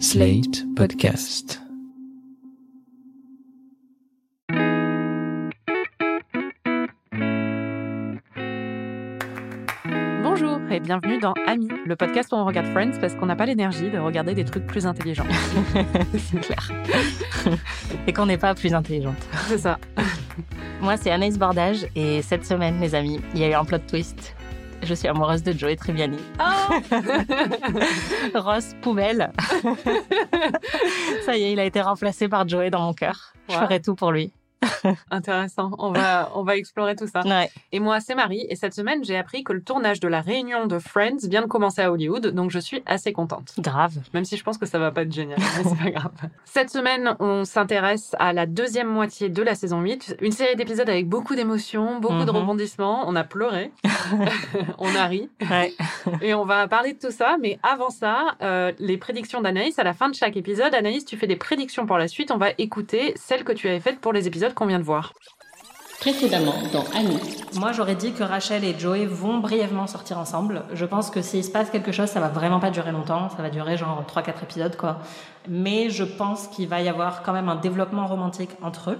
Slate Podcast. Bonjour et bienvenue dans Ami, le podcast où on regarde Friends parce qu'on n'a pas l'énergie de regarder des trucs plus intelligents. c'est clair. et qu'on n'est pas plus intelligente. C'est ça. Moi, c'est Anaïs Bordage et cette semaine, les amis, il y a eu un plot twist. Je suis amoureuse de Joey Triviani. Oh Ross poubelle. Ça y est, il a été remplacé par Joey dans mon cœur. Je ferai tout pour lui. Intéressant. On va, on va explorer tout ça. Ouais. Et moi, c'est Marie. Et cette semaine, j'ai appris que le tournage de la réunion de Friends vient de commencer à Hollywood. Donc, je suis assez contente. Grave. Même si je pense que ça va pas être génial, mais c'est pas grave. Cette semaine, on s'intéresse à la deuxième moitié de la saison 8. Une série d'épisodes avec beaucoup d'émotions, beaucoup de Mhm. rebondissements. On a pleuré. on a ri. Ouais. Et on va parler de tout ça. Mais avant ça, euh, les prédictions d'Anaïs. À la fin de chaque épisode, Anaïs, tu fais des prédictions pour la suite. On va écouter celles que tu avais faites pour les épisodes qu'on vient de voir. Précédemment dans Annie. Moi, j'aurais dit que Rachel et Joey vont brièvement sortir ensemble. Je pense que s'il se passe quelque chose, ça va vraiment pas durer longtemps. Ça va durer genre 3-4 épisodes, quoi. Mais je pense qu'il va y avoir quand même un développement romantique entre eux.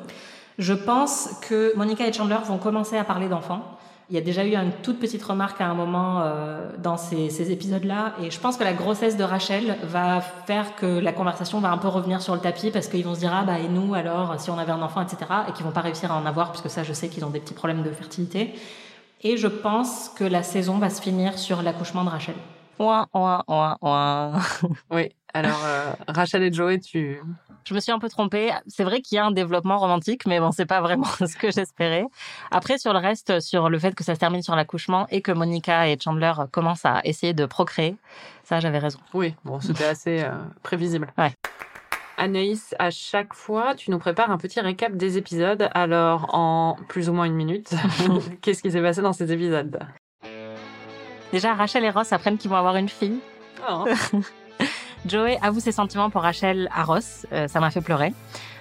Je pense que Monica et Chandler vont commencer à parler d'enfants. Il y a déjà eu une toute petite remarque à un moment euh, dans ces, ces épisodes-là, et je pense que la grossesse de Rachel va faire que la conversation va un peu revenir sur le tapis parce qu'ils vont se dire ah bah et nous alors si on avait un enfant etc et qu'ils vont pas réussir à en avoir puisque ça je sais qu'ils ont des petits problèmes de fertilité. Et je pense que la saison va se finir sur l'accouchement de Rachel. Ouin, ouin, ouin, ouin. Oui. Alors, euh, Rachel et Joey, tu. Je me suis un peu trompée. C'est vrai qu'il y a un développement romantique, mais bon, c'est pas vraiment ce que j'espérais. Après, sur le reste, sur le fait que ça se termine sur l'accouchement et que Monica et Chandler commencent à essayer de procréer, ça, j'avais raison. Oui, bon, c'était assez euh, prévisible. Ouais. Anaïs, à chaque fois, tu nous prépares un petit récap des épisodes. Alors, en plus ou moins une minute, qu'est-ce qui s'est passé dans ces épisodes? Déjà, Rachel et Ross apprennent qu'ils vont avoir une fille. Oh. Joey avoue ses sentiments pour Rachel à Ross, euh, ça m'a fait pleurer.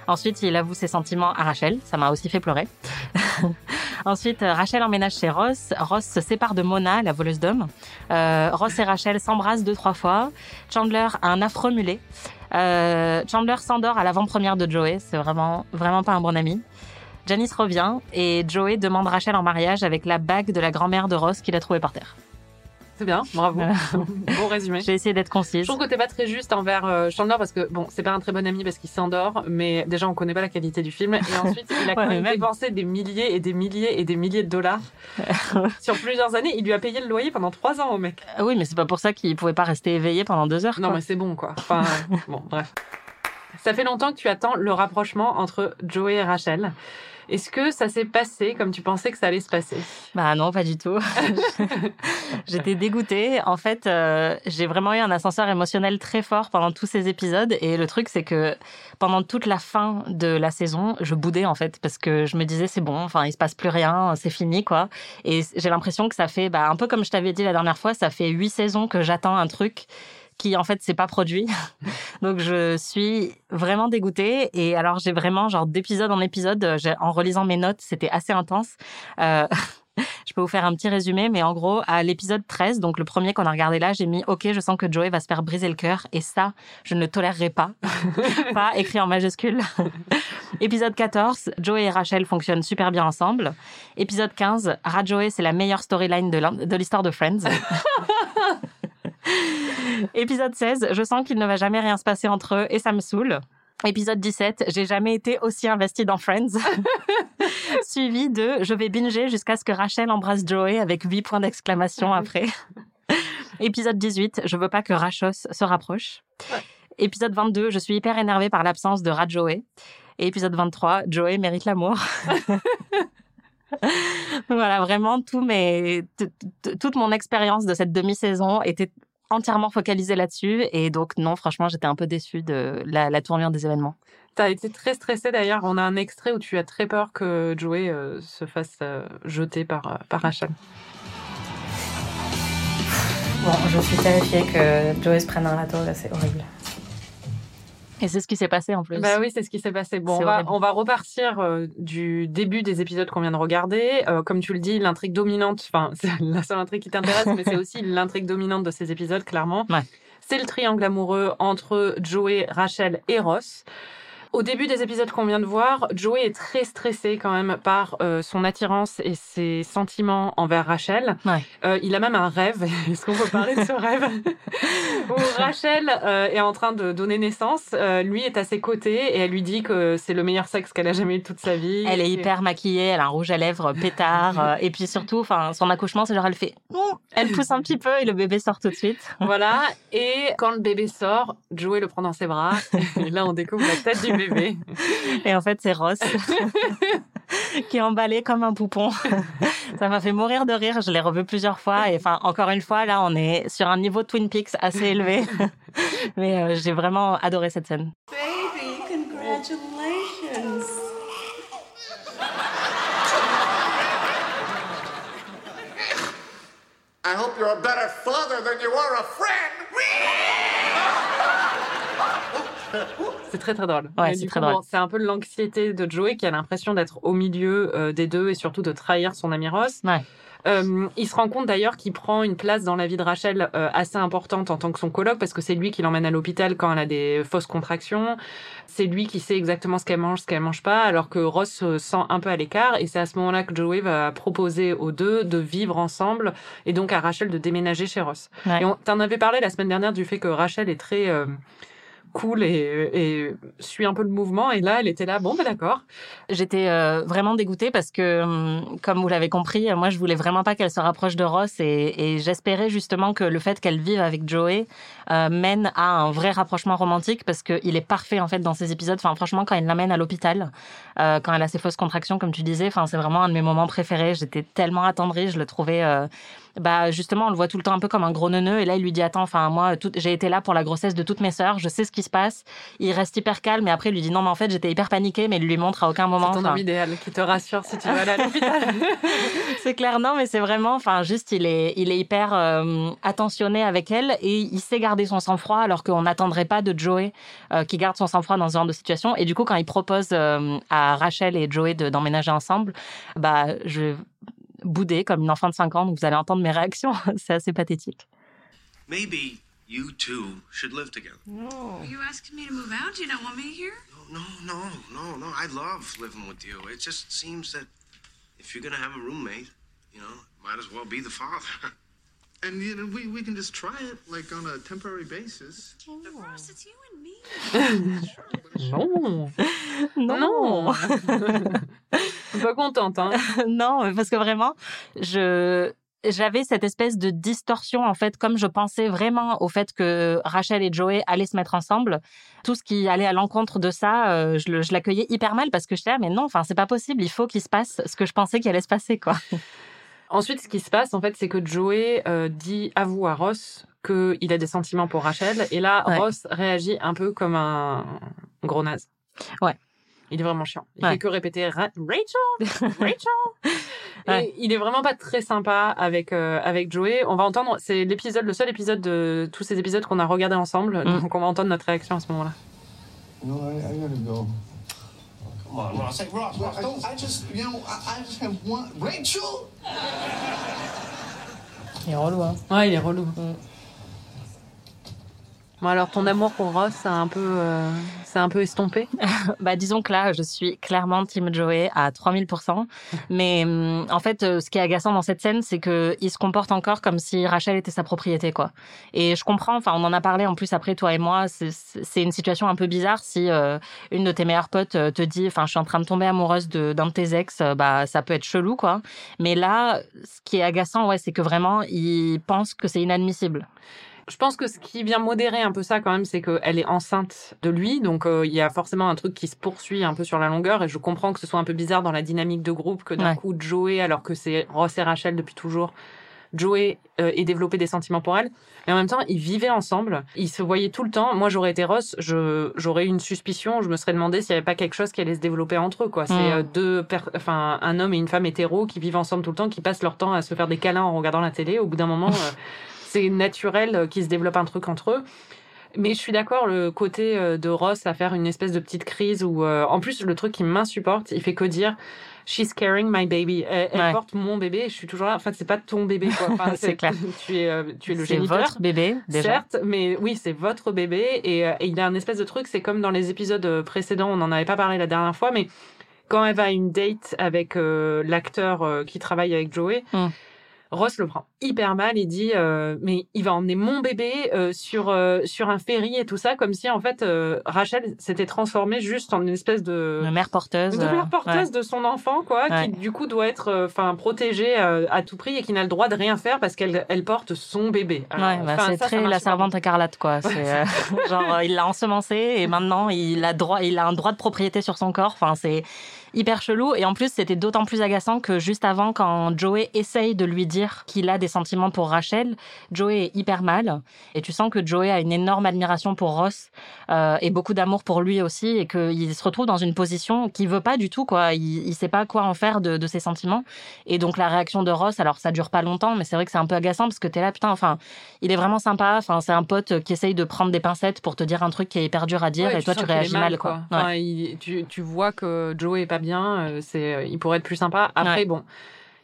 Ensuite, il avoue ses sentiments à Rachel, ça m'a aussi fait pleurer. Ensuite, euh, Rachel emménage chez Ross. Ross se sépare de Mona, la voleuse d'hommes. Euh, Ross et Rachel s'embrassent deux, trois fois. Chandler a un affreux mulet. Euh, Chandler s'endort à l'avant-première de Joey, c'est vraiment, vraiment pas un bon ami. Janice revient et Joey demande Rachel en mariage avec la bague de la grand-mère de Ross qu'il a trouvée par terre. C'est bien, bravo. Voilà. bon résumé. J'ai essayé d'être Je concise. trouve que t'es pas très juste envers euh, Chandler parce que bon, c'est pas un très bon ami parce qu'il s'endort, mais déjà on connaît pas la qualité du film et ensuite il a quand Ouais, même dépensé des milliers et des milliers et des milliers de dollars sur plusieurs années. Il lui a payé le loyer pendant trois ans au mec. Ah Oui, mais c'est pas pour ça qu'il pouvait pas rester éveillé pendant deux heures. Non, quoi. mais c'est bon, quoi. Enfin, bon, bref. Ça fait longtemps que tu attends le rapprochement entre Joey et Rachel. Est-ce que ça s'est passé comme tu pensais que ça allait se passer? Bah non, pas du tout. J'étais dégoûtée. En fait, euh, j'ai vraiment eu un ascenseur émotionnel très fort pendant tous ces épisodes. Et le truc, c'est que pendant toute la fin de la saison, je boudais en fait parce que je me disais c'est bon, enfin il se passe plus rien, c'est fini quoi. Et j'ai l'impression que ça fait, bah, un peu comme je t'avais dit la dernière fois, ça fait huit saisons que j'attends un truc qui en fait s'est pas produit. Donc je suis vraiment dégoûtée et alors j'ai vraiment genre d'épisode en épisode euh, en relisant mes notes, c'était assez intense. Euh, je peux vous faire un petit résumé mais en gros à l'épisode 13, donc le premier qu'on a regardé là, j'ai mis OK, je sens que Joey va se faire briser le cœur et ça, je ne tolérerai pas. pas écrit en majuscule. Épisode 14, Joey et Rachel fonctionnent super bien ensemble. Épisode 15, Rajoey, c'est la meilleure storyline de l'in- de l'histoire de Friends. Épisode 16, je sens qu'il ne va jamais rien se passer entre eux et ça me saoule. Épisode 17, j'ai jamais été aussi investie dans Friends. Suivi de je vais binger jusqu'à ce que Rachel embrasse Joey avec 8 points d'exclamation après. Épisode 18, je veux pas que Rachos se rapproche. Épisode 22, je suis hyper énervée par l'absence de Rajoey. Et épisode 23, Joey mérite l'amour. voilà, vraiment, tout mes, toute mon expérience de cette demi-saison était entièrement focalisée là-dessus. Et donc, non, franchement, j'étais un peu déçue de la, la tournure des événements. T'as été très stressée d'ailleurs. On a un extrait où tu as très peur que Joey euh, se fasse euh, jeter par, euh, par Rachel. Bon, je suis terrifiée que Joey se prenne un râteau, là, c'est horrible. Et c'est ce qui s'est passé en plus. Bah oui, c'est ce qui s'est passé. Bon, on va, on va repartir euh, du début des épisodes qu'on vient de regarder. Euh, comme tu le dis, l'intrigue dominante, enfin, c'est la seule intrigue qui t'intéresse, mais c'est aussi l'intrigue dominante de ces épisodes, clairement. Ouais. C'est le triangle amoureux entre Joey, Rachel et Ross. Au début des épisodes qu'on vient de voir, Joey est très stressé quand même par euh, son attirance et ses sentiments envers Rachel. Ouais. Euh, il a même un rêve. Est-ce qu'on peut parler de ce rêve? Où Rachel euh, est en train de donner naissance. Lui est à ses côtés et elle lui dit que c'est le meilleur sexe qu'elle a jamais eu de toute sa vie. Elle est hyper maquillée, elle a un rouge à lèvres pétard. et puis surtout, enfin, son accouchement, c'est genre elle fait, elle pousse un petit peu et le bébé sort tout de suite. Voilà. Et quand le bébé sort, Joey le prend dans ses bras. Et là, on découvre la tête du bébé. Et en fait, c'est Ross qui est emballé comme un poupon. Ça m'a fait mourir de rire. Je l'ai revu plusieurs fois. Et enfin, encore une fois, là, on est sur un niveau Twin Peaks assez élevé. Mais euh, j'ai vraiment adoré cette scène. Baby, congratulations. I hope you're a better father than you are a friend. C'est très très drôle. Ouais, c'est du très coup, drôle. bon, c'est un peu l'anxiété de Joey qui a l'impression d'être au milieu euh, des deux et surtout de trahir son ami Ross. Ouais. Euh, il se rend compte d'ailleurs qu'il prend une place dans la vie de Rachel euh, assez importante en tant que son coloc parce que c'est lui qui l'emmène à l'hôpital quand elle a des fausses contractions. C'est lui qui sait exactement ce qu'elle mange, ce qu'elle mange pas, alors que Ross se sent un peu à l'écart. Et c'est à ce moment-là que Joey va proposer aux deux de vivre ensemble et donc à Rachel de déménager chez Ross. Ouais. Et on t'en avait parlé la semaine dernière du fait que Rachel est très cool et, et suit un peu le mouvement. Et là, elle était là, bon, ben d'accord. J'étais euh, vraiment dégoûtée parce que, hum, comme vous l'avez compris, euh, moi je voulais vraiment pas qu'elle se rapproche de Ross et, et j'espérais justement que le fait qu'elle vive avec Joey euh, mène à un vrai rapprochement romantique parce qu'il est parfait en fait dans ces épisodes. Enfin franchement quand il l'amène à l'hôpital, euh, quand elle a ses fausses contractions comme tu disais, enfin c'est vraiment un de mes moments préférés. J'étais tellement attendrie, je le trouvais. Bah justement on le voit tout le temps un peu comme un gros neuneu. Et là il lui dit attends enfin moi tout- j'ai été là pour la grossesse de toutes mes sœurs. Je sais ce qui se passe. Il reste hyper calme. Et après il lui dit non mais en fait j'étais hyper paniquée mais il lui montre à aucun moment C'est ton homme idéal qui te rassure si tu vas aller à l'hôpital. c'est clair, non, mais c'est vraiment, enfin, juste, il est, il est hyper euh, attentionné avec elle. Et il sait garder son sang-froid alors qu'on n'attendrait pas de Joey euh, qui garde son sang-froid dans ce genre de situation. Et du coup, quand il propose euh, à Rachel et Joey de- d'emménager ensemble, bah, je boudais comme une enfant de 5 ans, donc vous allez entendre mes réactions. c'est assez pathétique. Maybe you two should live together. Are you asking me to move out? You don't want me here? No, no, no, no. I love living with you. It just seems that if you're gonna have a roommate, you know, might as well be the father. And you know, we, we can just try it like on a temporary basis. But Ross, it's you and me. non. Non, Je suis pas contente, hein. non, parce que vraiment, je j'avais cette espèce de distorsion en fait, comme je pensais vraiment au fait que Rachel et Joey allaient se mettre ensemble. Tout ce qui allait à l'encontre de ça, euh, je, l'accueillais hyper mal parce que je disais ah, mais non, enfin c'est pas possible, il faut qu'il se passe ce que je pensais qu'il allait se passer quoi. Ensuite, ce qui se passe, en fait, c'est que Joey euh, dit, avoue à Ross qu'il a des sentiments pour Rachel. Et là, Ouais. Ross réagit un peu comme un gros naze. Ouais. Il est vraiment chiant. Il Ouais. fait que répéter Ra- Rachel, Rachel. Ouais. Et il est vraiment pas très sympa avec euh, avec Joey. On va entendre, c'est l'épisode, le seul épisode de tous ces épisodes qu'on a regardé ensemble. Mm. Donc on va entendre notre réaction à ce moment-là. No, I, I gotta go. Come on, Ross. Hey, Ross, Ross, don't, I just, you know, I, I just have one. Rachel? Il est relou hein. Ouais, il est relou. Bon alors, ton amour pour Ross, c'est un peu, euh, c'est un peu estompé? Bah, disons que là, je suis clairement Team Joey à 3000%. Mais hum, en fait, euh, ce qui est agaçant dans cette scène, c'est que il se comporte encore comme si Rachel était sa propriété, quoi. Et je comprends. Enfin, on en a parlé en plus après toi et moi. C'est- une situation un peu bizarre si euh, une de tes meilleures potes euh, te dit, enfin, je suis en train de tomber amoureuse de- d'un de, tes ex. Bah, ça peut être chelou, quoi. Mais là, ce qui est agaçant, ouais, c'est que vraiment, il pense que c'est inadmissible. Je pense que ce qui vient modérer un peu ça quand même, c'est qu'elle est enceinte de lui, donc euh, il y a forcément un truc qui se poursuit un peu sur la longueur, et je comprends que ce soit un peu bizarre dans la dynamique de groupe que d'un Ouais. coup Joey, alors que c'est Ross et Rachel depuis toujours, Joey euh, ait développé des sentiments pour elle, mais en même temps ils vivaient ensemble, ils se voyaient tout le temps. Moi j'aurais été Ross, j'aurais eu une suspicion, je me serais demandé s'il y avait pas quelque chose qui allait se développer entre eux, quoi. C'est Mm. euh, deux, enfin un homme et une femme hétéro qui vivent ensemble tout le temps, qui passent leur temps à se faire des câlins en regardant la télé. Au bout d'un moment. euh, c'est naturel euh, qu'ils se développent un truc entre eux. Mais je suis d'accord, le côté euh, de Ross à faire une espèce de petite crise où, euh, en plus, le truc qui m'insupporte, il fait que dire She's carrying my baby. Elle, elle Ouais. porte mon bébé. et Je suis toujours là. En fait, c'est pas ton bébé, quoi. Enfin, C'est clair. Tu es, tu es le C'est géniteur. votre bébé, déjà. Certes, mais oui, c'est votre bébé. Et, et il y a un espèce de truc, c'est comme dans les épisodes précédents, on n'en avait pas parlé la dernière fois, mais quand elle va à une date avec euh, l'acteur euh, qui travaille avec Joey, Mm. Ross le prend hyper mal et dit euh, mais il va emmener mon bébé euh, sur euh, sur un ferry et tout ça comme si en fait Rachel s'était transformée juste en une espèce de Une mère porteuse. de mère porteuse ouais. de son enfant, quoi, Ouais. qui du coup doit être, enfin, protégée à tout prix et qui n'a le droit de rien faire parce qu'elle elle porte son bébé. Ouais, bah, c'est ça très la servante écarlate, quoi. C'est genre il l'a ensemencé et maintenant il a droit, il a un droit de propriété sur son corps. Enfin, c'est hyper chelou. Et en plus, c'était d'autant plus agaçant que juste avant, quand Joey essaye de lui dire qu'il a des sentiments pour Rachel, Joey est hyper mal. Et tu sens que Joey a une énorme admiration pour Ross euh, et beaucoup d'amour pour lui aussi, et qu'il se retrouve dans une position qu'il veut pas du tout, quoi. Il, il sait pas quoi en faire de, de ses sentiments. Et donc la réaction de Ross, alors ça dure pas longtemps, mais c'est vrai que c'est un peu agaçant parce que t'es là, putain, enfin, il est vraiment sympa. Enfin, c'est un pote qui essaye de prendre des pincettes pour te dire un truc qui est hyper dur à dire, Ouais, et toi tu réagis mal, quoi. Ouais. Enfin, il- tu, tu vois que Joe est pas bien, euh, c'est, euh, il pourrait être plus sympa. Après, Ouais. bon.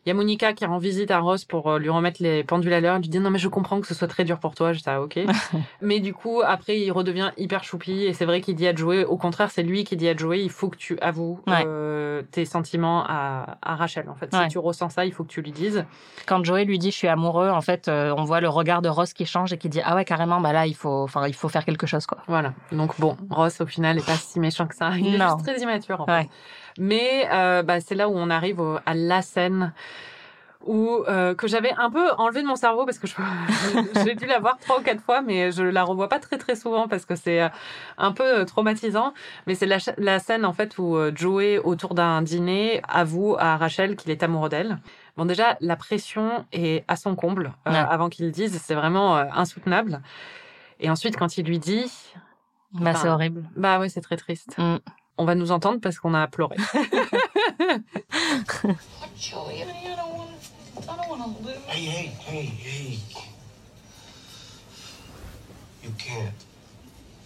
Il y a Monica qui rend visite à Ross pour euh, lui remettre les pendules à l'heure. Elle lui dit non mais je comprends que ce soit très dur pour toi. Je dis ah ok. mais du coup après il redevient hyper choupi et c'est vrai qu'il dit à Joey. Au contraire c'est lui qui dit à Joey il faut que tu avoues Ouais. euh, tes sentiments à, à Rachel en fait. Ouais. Si tu ressens ça il faut que tu lui dises. Quand Joey lui dit je suis amoureux, en fait, euh, on voit le regard de Ross qui change et qui dit ah ouais carrément, bah là il faut, enfin il faut faire quelque chose, quoi. Voilà. Donc bon Ross au final est pas si méchant que ça. Il est juste très immature en fait. Ouais. Mais euh, bah, c'est là où on arrive au- à la scène où euh, que j'avais un peu enlevé de mon cerveau parce que je j'ai dû la voir trois ou quatre fois, mais je la revois pas très très souvent parce que c'est euh, un peu traumatisant. Mais c'est la, la scène en fait où Joey autour d'un dîner avoue à Rachel qu'il est amoureux d'elle. Bon déjà la pression est à son comble euh, Ouais. avant qu'il le dise, c'est vraiment euh, insoutenable. Et ensuite quand il lui dit, Bah c'est Enfin, horrible. bah ouais c'est très triste. Mm. On va nous entendre parce qu'on a pleuré. Hey, hey, hey, hey. You can't.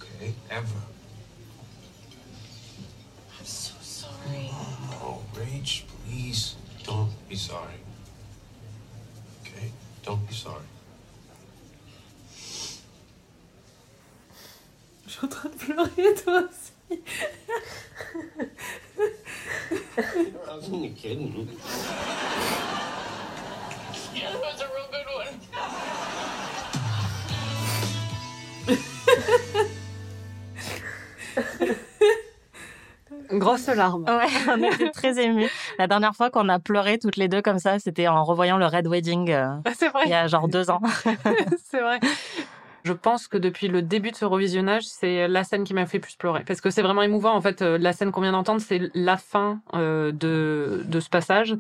Okay? Ever. I'm so sorry. No, Rach, please don't be sorry. Okay? Don't be sorry. Je suis en train de pleurer toi aussi. I was only kidding. Yeah, that was a real good one. Grosse larme. Ouais, on était très émus. La dernière fois qu'on a pleuré toutes les deux comme ça, c'était en revoyant le Red Wedding euh, C'est vrai. il y a genre deux ans. c'est vrai. Je pense que depuis le début de ce revisionnage, c'est la scène qui m'a fait plus pleurer. Parce que c'est vraiment émouvant. En fait, euh, la scène qu'on vient d'entendre, c'est la fin euh, de, de ce passage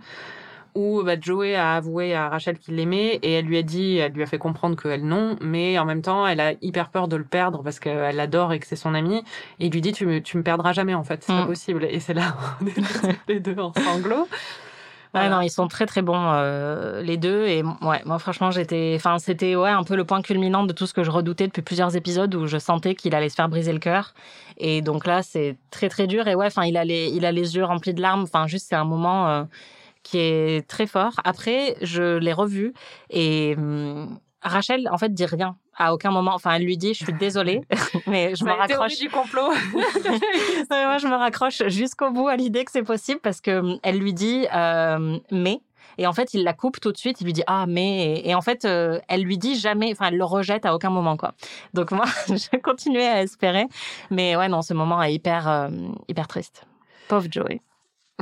où bah, Joey a avoué à Rachel qu'il l'aimait et elle lui a dit, elle lui a fait comprendre qu'elle non, mais en même temps, elle a hyper peur de le perdre parce qu'elle l'adore et que c'est son ami. Et il lui dit, tu me, tu me perdras jamais en fait, c'est pas Mm. possible. Et c'est là, on est les deux en sanglots. Ouais, Voilà. non, ils sont très très bons euh, les deux. Et ouais, moi franchement j'étais, enfin c'était ouais un peu le point culminant de tout ce que je redoutais depuis plusieurs épisodes où je sentais qu'il allait se faire briser le cœur. Et donc là c'est très très dur. Et ouais, enfin il a les il a les yeux remplis de larmes, enfin juste c'est un moment euh, qui est très fort. Après je l'ai revu. Et hum, Rachel en fait dit rien à aucun moment, enfin elle lui dit je suis désolée mais je me raccroche du complot. Moi, je me raccroche jusqu'au bout à l'idée que c'est possible parce que hum, elle lui dit euh, mais et en fait il la coupe tout de suite. Il lui dit ah mais et en fait euh, elle lui dit jamais. Enfin elle le rejette à aucun moment quoi. Donc moi je continuais à espérer, mais ouais non ce moment est hyper euh, hyper triste. Pauvre Joey.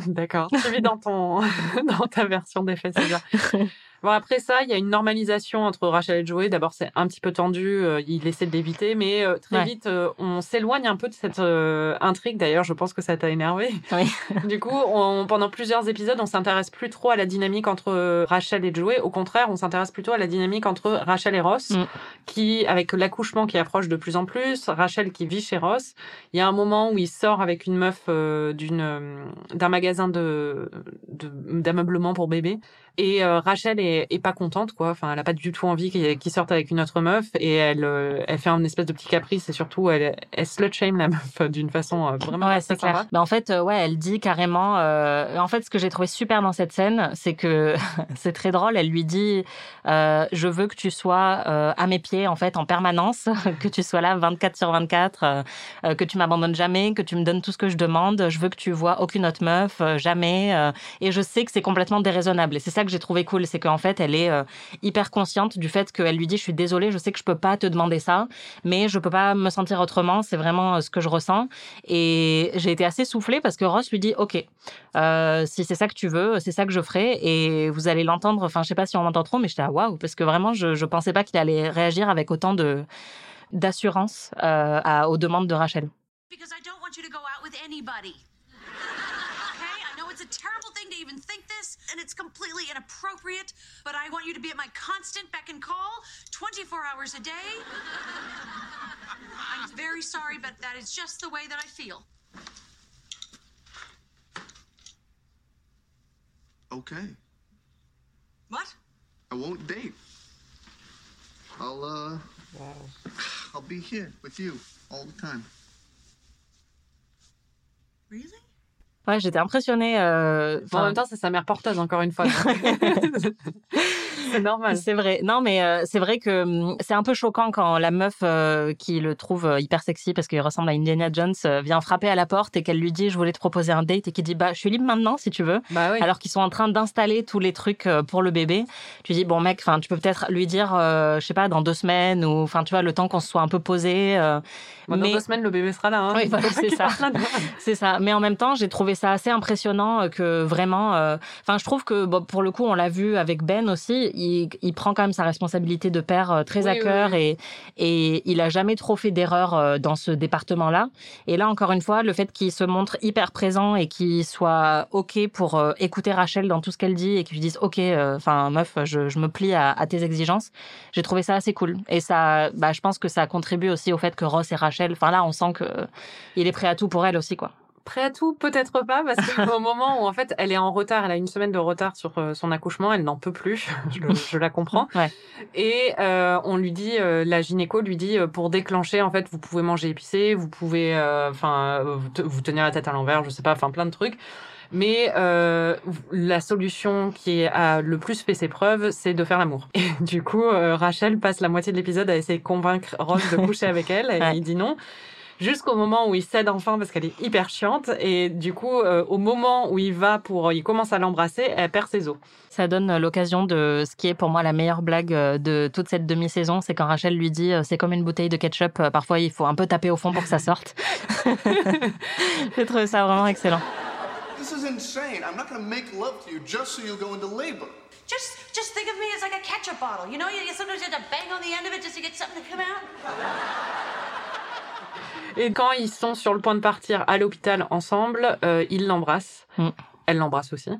D'accord. Tu vis dans ton dans ta version des faits, c'est bien. Bon après ça, il y a une normalisation entre Rachel et Joey. D'abord, c'est un petit peu tendu. euh, il essaie de l'éviter, mais euh, très Ouais. vite, euh, on s'éloigne un peu de cette euh, intrigue. D'ailleurs, je pense que ça t'a énervé. Oui. du coup, on- pendant plusieurs épisodes, on s'intéresse plus trop à la dynamique entre Rachel et Joey. Au contraire, on s'intéresse plutôt à la dynamique entre Rachel et Ross, Mm. qui, avec l'accouchement qui approche de plus en plus, Rachel qui vit chez Ross. Il y a un moment où il sort avec une meuf d'une d'un magasin de- d'ameublement pour bébé. Et euh, Rachel est, est pas contente, quoi. Enfin, elle a pas du tout envie qu'il qu'il sorte avec une autre meuf. Et elle, euh, elle fait un espèce de petit caprice. Et surtout, elle, elle slut shame la meuf d'une façon euh, vraiment Ouais, assez c'est clair. sympa. Bah, en fait, ouais, elle dit carrément. euh, en fait, ce que j'ai trouvé super dans cette scène, c'est que c'est très drôle. Elle lui dit Je veux que tu sois à mes pieds, en fait, en permanence, que tu sois là 24 sur 24, euh, euh, que tu m'abandonnes jamais, que tu me donnes tout ce que je demande. Je veux que tu vois aucune autre meuf, jamais. et je sais que c'est complètement déraisonnable. Et c'est ça que j'ai trouvé cool, c'est qu'en fait, elle est euh, hyper consciente du fait qu'elle lui dit Je suis désolée, je sais que je peux pas te demander ça, mais je peux pas me sentir autrement. C'est vraiment euh, ce que je ressens. Et j'ai été assez soufflée parce que Ross lui dit Ok, euh, si c'est ça que tu veux, c'est ça que je ferai. Et vous allez l'entendre. Enfin, je sais pas si on l'entend trop, mais j'étais à waouh, parce que vraiment, je, je pensais pas qu'il allait réagir avec autant de d'assurance aux demandes de Rachel. This, and it's completely inappropriate, but I want you to be at my constant beck and call 24 hours a day. I'm very sorry, but that is just the way that I feel. Okay. What? I won't date. I'll, uh. I'll be here with you all the time. Really? Ouais, j'étais impressionnée. euh, En même temps, c'est sa mère porteuse, encore une fois. c'est normal. C'est vrai. Non, mais euh, c'est vrai que hum, c'est un peu choquant quand la meuf euh, qui le trouve euh, hyper sexy parce qu'il ressemble à Indiana Jones euh, vient frapper à la porte et qu'elle lui dit je voulais te proposer un date et qui dit bah je suis libre maintenant si tu veux. Bah oui. Alors qu'ils sont en train d'installer tous les trucs euh, pour le bébé. Tu dis bon mec, enfin tu peux peut-être lui dire euh, je sais pas dans deux semaines ou enfin tu vois le temps qu'on se soit un peu posé. dans deux semaines, le bébé sera là. Hein. Oui, c'est ça. C'est ça. Mais en même temps, j'ai trouvé ça assez impressionnant que vraiment. euh, Enfin, je trouve que bon, pour le coup, on l'a vu avec Ben aussi. Il, il prend quand même sa responsabilité de père euh, très à Oui, cœur oui. et et il a jamais trop fait d'erreurs euh, dans ce département-là. Et là, encore une fois, le fait qu'il se montre hyper présent et qu'il soit ok pour euh, écouter Rachel dans tout ce qu'elle dit et qu'il lui dise ok, euh, enfin meuf, je, je me plie à, à tes exigences. J'ai trouvé ça assez cool. Et ça, bah, je pense que ça contribue aussi au fait que Ross et Rachel. Enfin là, on sent que euh, il est prêt à tout pour elle aussi, quoi. Prêt à tout, peut-être pas, parce qu'au moment où en fait elle est en retard, elle a une semaine de retard sur euh, son accouchement, elle n'en peut plus, je, la comprends. Ouais. Et euh, on lui dit, euh, la gynéco lui dit, euh, pour déclencher, en fait, vous pouvez manger épicé, vous pouvez, euh, enfin, euh, vous, te- vous tenir la tête à l'envers, je sais pas, enfin plein de trucs. Mais euh, la solution qui a le plus fait ses preuves, c'est de faire l'amour. Et du coup, euh, Rachel passe la moitié de l'épisode à essayer de convaincre Ross de coucher avec elle, et Ouais. il dit non jusqu'au moment où il cède enfin parce qu'elle est hyper chiante et du coup euh, au moment où il va pour il commence à l'embrasser elle perd ses os Ça donne euh, l'occasion de ce qui est pour moi la meilleure blague euh, de toute cette demi-saison, c'est quand Rachel lui dit c'est comme une bouteille de ketchup, parfois il faut un peu taper au fond pour que ça sorte. J'ai trouvé ça vraiment excellent. This is insane. I'm not gonna make love to you just so you'll go into labor. Just, just think of me as like a ketchup bottle. You know, you sometimes you have to bang on the end of it just to get something to come out? Et quand ils sont sur le point de partir à l'hôpital ensemble euh, il l'embrasse Mm. elle l'embrasse aussi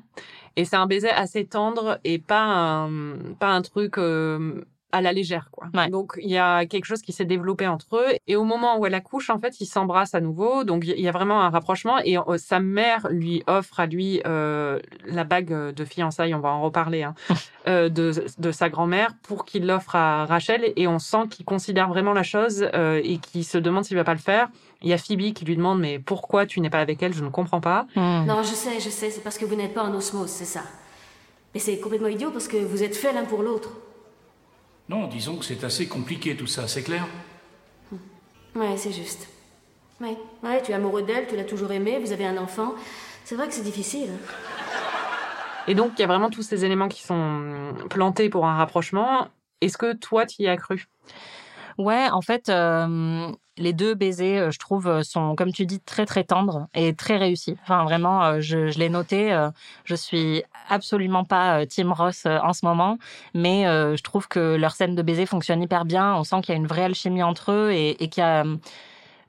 et c'est un baiser assez tendre et pas un pas un truc euh, à la légère quoi. Ouais. donc il y a quelque chose qui s'est développé entre eux. Et au moment où elle accouche en fait ils s'embrassent à nouveau. Donc il y a vraiment un rapprochement. Et euh, sa mère lui offre à lui euh, la bague de fiançailles. On va en reparler hein, euh, de, de sa grand-mère pour qu'il l'offre à Rachel. Et on sent qu'il considère vraiment la chose euh, et qu'il se demande s'il va pas le faire. Il y a Phoebe qui lui demande mais pourquoi tu n'es pas avec elle? Je ne comprends pas. Hmm. Non, je sais, je sais, c'est parce que vous n'êtes pas en osmose, c'est ça. Mais c'est complètement idiot parce que vous êtes faits l'un pour l'autre. Non, disons que c'est assez compliqué tout ça, c'est clair Ouais, c'est juste. Ouais, ouais, tu es amoureux d'elle, tu l'as toujours aimée, vous avez un enfant. C'est vrai que c'est difficile. hein. et donc il y a vraiment tous ces éléments qui sont plantés pour un rapprochement est-ce que toi tu y as cru? Ouais, en fait, les deux baisers, euh, je trouve, euh, sont, comme tu dis, très très tendres et très réussis. Enfin, vraiment, euh, je, l'ai noté. je suis absolument pas Team Ross en ce moment, mais je trouve que leur scène de baiser fonctionne hyper bien. On sent qu'il y a une vraie alchimie entre eux et, et qu'il y a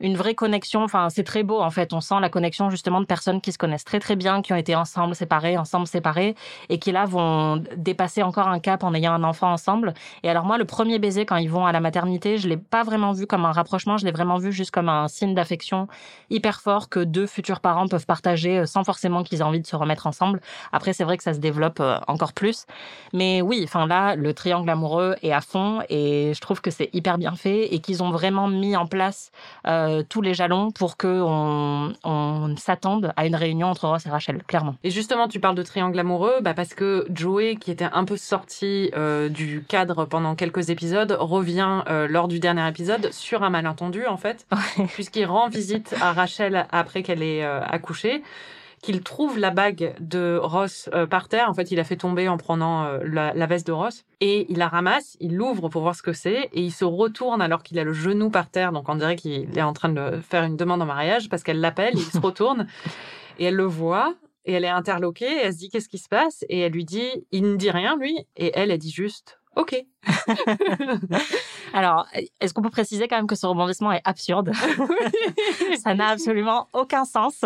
une vraie connexion. Enfin, c'est très beau en fait. On sent la connexion justement de personnes qui se connaissent très très bien, qui ont été ensemble, séparés, ensemble, séparés, et qui là vont dépasser encore un cap en ayant un enfant ensemble. Et alors moi, le premier baiser quand ils vont à la maternité, je l'ai pas vraiment vu comme un rapprochement, je l'ai vraiment vu juste comme un signe d'affection hyper fort que deux futurs parents peuvent partager euh, sans forcément qu'ils aient envie de se remettre ensemble. Après, c'est vrai que ça se développe euh, encore plus. Mais oui, enfin là, le triangle amoureux est à fond et je trouve que c'est hyper bien fait et qu'ils ont vraiment mis en place euh, tous les jalons pour que on, on s'attende à une réunion entre Ross et Rachel, clairement. Et justement, tu parles de triangle amoureux, bah parce que Joey, qui était un peu sorti euh, du cadre pendant quelques épisodes, revient euh, lors du dernier épisode sur un malentendu en fait, puisqu'il rend visite à Rachel après qu'elle ait euh, accouché qu'il trouve la bague de Ross euh, par terre. En fait, il a fait tomber en prenant euh, la, la veste de Ross. Et il la ramasse, il l'ouvre pour voir ce que c'est, et il se retourne alors qu'il a le genou par terre. Donc on dirait qu'il est en train de faire une demande en mariage parce qu'elle l'appelle, il se retourne, et elle le voit, et elle est interloquée, et elle se dit qu'est-ce qui se passe, et elle lui dit, il ne dit rien lui, et elle, elle dit juste, ok. Alors, est-ce qu'on peut préciser quand même que ce rebondissement est absurde? Ça n'a absolument aucun sens.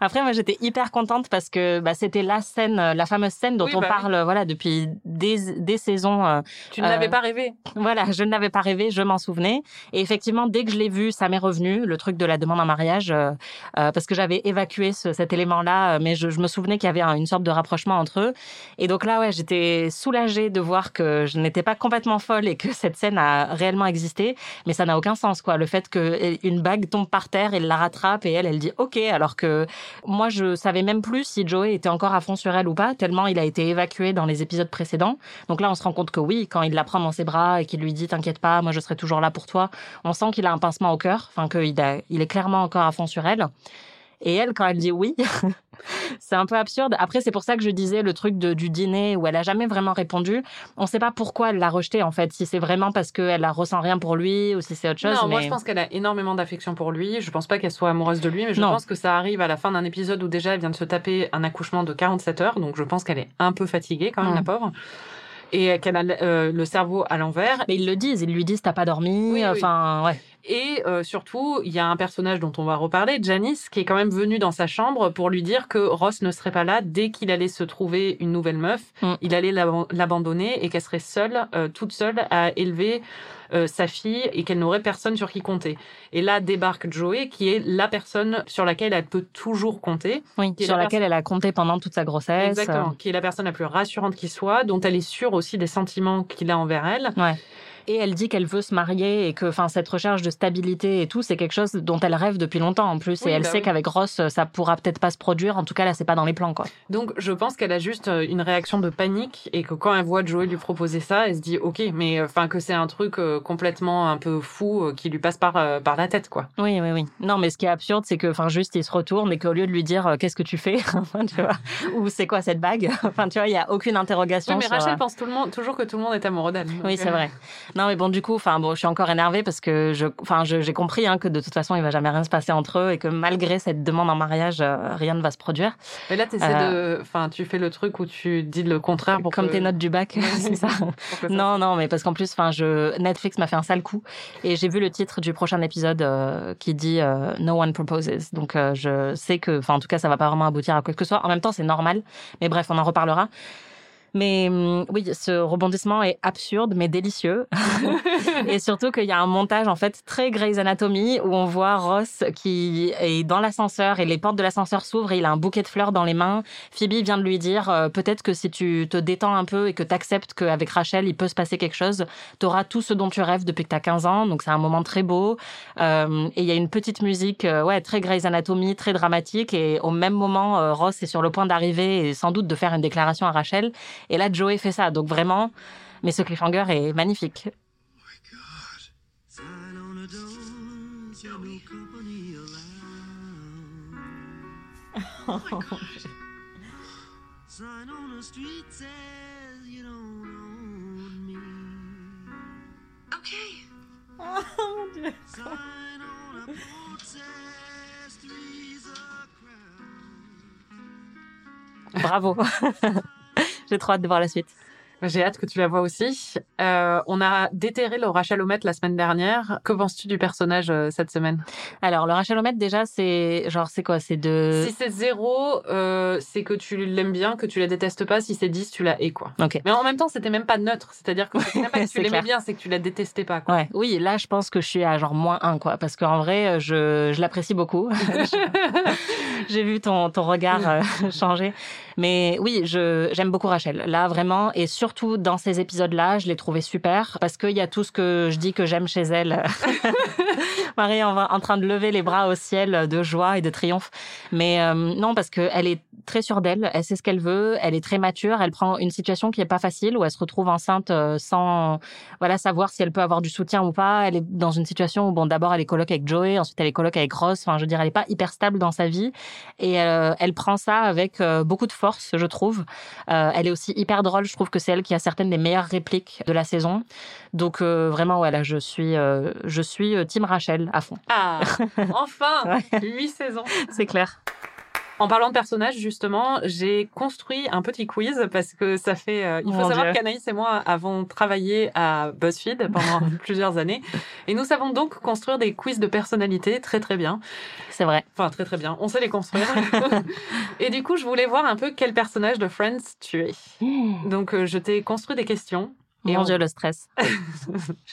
Après, moi, j'étais hyper contente parce que bah, c'était la scène, la fameuse scène dont Oui, on bah oui. parle, voilà, depuis des, des saisons. euh, Tu ne l'avais euh, pas rêvé. Voilà, je ne l'avais pas rêvé, je m'en souvenais. Et effectivement, dès que je l'ai vu, ça m'est revenu, le truc de la demande en mariage, euh, euh, parce que j'avais évacué ce- cet élément-là, euh, mais je, je me souvenais qu'il y avait un- une sorte de rapprochement entre eux. Et donc là, ouais, j'étais soulagée de voir que je n'étais pas complètement folle et que cette scène a réellement existé, mais ça n'a aucun sens, quoi. Le fait qu'une bague tombe par terre, elle la rattrape et elle, elle dit OK, alors que moi, je savais même plus si Joey était encore à fond sur elle ou pas, tellement il a été évacué dans les épisodes précédents. Donc là, on se rend compte que oui, quand il la prend dans ses bras et qu'il lui dit T'inquiète pas, moi je serai toujours là pour toi, on sent qu'il a un pincement au cœur, enfin qu'il il est clairement encore à fond sur elle. Et elle, quand elle dit oui, c'est un peu absurde. Après, c'est pour ça que je disais le truc de, du dîner où elle a jamais vraiment répondu. On ne sait pas pourquoi elle l'a rejeté, en fait. Si c'est vraiment parce qu'elle ne ressent rien pour lui ou si c'est autre chose. Non, moi mais- je pense qu'elle a énormément d'affection pour lui. Je pense pas qu'elle soit amoureuse de lui, mais je Non. pense que ça arrive à la fin d'un épisode où déjà elle vient de se taper un accouchement de 47 heures, donc je pense qu'elle est un peu fatiguée quand même, Mm. la pauvre. Et qu'elle a euh, le cerveau à l'envers. Mais ils le disent, ils lui disent T'as pas dormi. Oui, oui. enfin, ouais. Et euh, surtout, il y a un personnage dont on va reparler, Janice, qui est quand même venu dans sa chambre pour lui dire que Ross ne serait pas là dès qu'il allait se trouver une nouvelle meuf. Mm. Il allait l'ab- l'abandonner et qu'elle serait seule, euh, toute seule, à élever euh, sa fille et qu'elle n'aurait personne sur qui compter. Et là débarque Joey, qui est la personne sur laquelle elle peut toujours compter. Oui, sur la laquelle elle a compté pendant toute sa grossesse. Exactement. Qui est la personne la plus rassurante qui soit, dont elle est sûre aussi des sentiments qu'il a envers elle. Ouais. Et elle dit qu'elle veut se marier et que enfin cette recherche de stabilité et tout, c'est quelque chose dont elle rêve depuis longtemps en plus. Oui, et elle bah sait oui. qu'avec Ross, ça pourra peut-être pas se produire. En tout cas, là, c'est pas dans les plans, quoi. Donc, je pense qu'elle a juste euh, une réaction de panique et que quand elle voit Joey lui proposer ça, elle se dit OK, mais euh, enfin que c'est un truc euh, complètement un peu fou qui lui passe par par la tête quoi. Oui, oui, oui. Non, mais ce qui est absurde, c'est que, enfin, juste, il se retourne et qu'au lieu de lui dire qu'est-ce que tu fais, enfin, tu vois, ou c'est quoi cette bague, enfin, tu vois, il y a aucune interrogation. Oui, mais sur, Rachel pense tout le monde toujours que tout le monde est amoureux d'elle. Oui, c'est vrai. Non, mais bon, du coup, enfin, bon, je suis encore énervée parce que je, enfin, j'ai compris hein, que de toute façon, il va jamais rien se passer entre eux et que malgré cette demande en mariage, euh, rien ne va se produire. Mais là, t'essaies Euh, de, enfin, tu fais le truc où tu dis le contraire pour Comme que- tes notes du bac, c'est ça. Non, non, mais parce qu'en plus, enfin, je Netflix m'a fait un sale coup et j'ai vu le titre du prochain épisode euh, qui dit euh, No one proposes. Donc euh, je sais que, enfin, en tout cas, ça va pas vraiment aboutir à quoi que ce soit. En même temps, c'est normal. Mais bref, on en reparlera. Mais hum, oui, ce rebondissement est absurde mais délicieux. et surtout qu'il y a un montage en fait très Grey's Anatomy où on voit Ross qui est dans l'ascenseur et les portes de l'ascenseur s'ouvrent et il a un bouquet de fleurs dans les mains. Phoebe vient de lui dire euh, peut-être que si tu te détends un peu et que tu acceptes qu'avec Rachel il peut se passer quelque chose, tu auras tout ce dont tu rêves depuis que tu as 15 ans. Donc c'est un moment très beau. Euh, et il y a une petite musique euh, ouais, très Grey's Anatomy, très dramatique. Et au même moment, euh, Ross est sur le point d'arriver et sans doute de faire une déclaration à Rachel. Et là, Joey fait ça. Donc vraiment, mais ce cliffhanger est magnifique. Okay. Bravo. J'ai trop hâte de voir la suite. J'ai hâte que tu la vois aussi. Euh, on a déterré le rachalomètre la semaine dernière. Que penses-tu du personnage euh, cette semaine? Alors, le rachalomètre, déjà, c'est genre, c'est quoi? C'est de. Si c'est zéro, euh, c'est que tu l'aimes bien, que tu la détestes pas. Si c'est 10, tu la hais, quoi. Ok. Mais en même temps, c'était même pas neutre. C'est-à-dire que même pas que tu l'aimais bien, c'est que tu la détestais pas, quoi. Ouais, oui, là, je pense que je suis à genre moins 1, quoi. Parce qu'en vrai, je, je l'apprécie beaucoup. J'ai vu ton, ton regard changer. Mais oui, j'aime beaucoup Rachel. Là, vraiment. Et surtout, dans ces épisodes-là, je l'ai trouvée super. Parce qu'il y a tout ce que je dis que j'aime chez elle. Marie en, en train de lever les bras au ciel de joie et de triomphe. Mais euh, non, parce qu'elle est très sûre d'elle. Elle sait ce qu'elle veut. Elle est très mature. Elle prend une situation qui est pas facile où elle se retrouve enceinte euh, sans voilà savoir si elle peut avoir du soutien ou pas. Elle est dans une situation où bon d'abord elle est coloc avec Joey, ensuite elle est coloc avec Ross. Enfin je veux dire elle est pas hyper stable dans sa vie et euh, elle prend ça avec beaucoup de force je trouve. Euh, elle est aussi hyper drôle. Je trouve que c'est elle qui a certaines des meilleures répliques de la saison. Donc euh, vraiment voilà je suis euh, je suis Team Rachel à fond. Ah, enfin Ouais. Huit saisons. C'est clair. En parlant de personnages, justement, j'ai construit un petit quiz parce que ça fait. euh, il faut Mon savoir qu'Anaïs et moi avons travaillé à BuzzFeed pendant plusieurs années et nous savons donc construire des quiz de personnalité très très bien. C'est vrai. Enfin, très très bien. On sait les construire. et du coup, je voulais voir un peu quel personnage de Friends tu es. Donc, euh, je t'ai construit des questions. Et Mon on- Dieu le stress.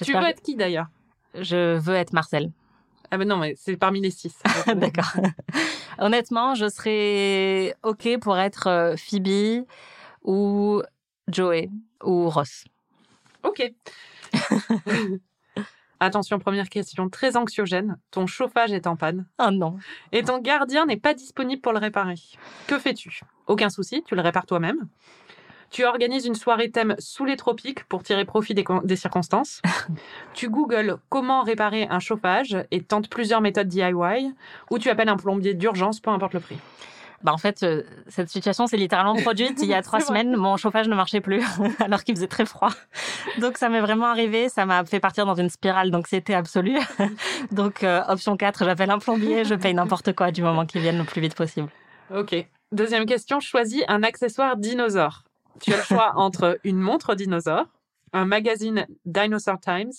Tu veux être qui d'ailleurs? Je veux être Marcel. Ah, mais non, mais c'est parmi les six. D'accord. Honnêtement, je serais OK pour être euh, Phoebe ou Joey ou Ross. Ok. Attention, première question très anxiogène. Ton chauffage est en panne Oh non. et ton gardien n'est pas disponible pour le réparer. Que fais-tu? Aucun souci, tu le répares toi-même. Tu organises une soirée thème sous les tropiques pour tirer profit des, con- des circonstances. tu googles comment réparer un chauffage et tentes plusieurs méthodes DIY. Ou tu appelles un plombier d'urgence, peu importe le prix. Bah en fait, euh, cette situation s'est littéralement produite il y a trois vrai. semaines. Mon chauffage ne marchait plus alors qu'il faisait très froid. Donc ça m'est vraiment arrivé. Ça m'a fait partir dans une spirale d'anxiété absolue. Donc euh, option 4, j'appelle un plombier, je paye n'importe quoi du moment qu'il vienne le plus vite possible. Ok. Deuxième question, choisis un accessoire dinosaure. Tu as le choix entre une montre dinosaure, un magazine Dinosaur Times,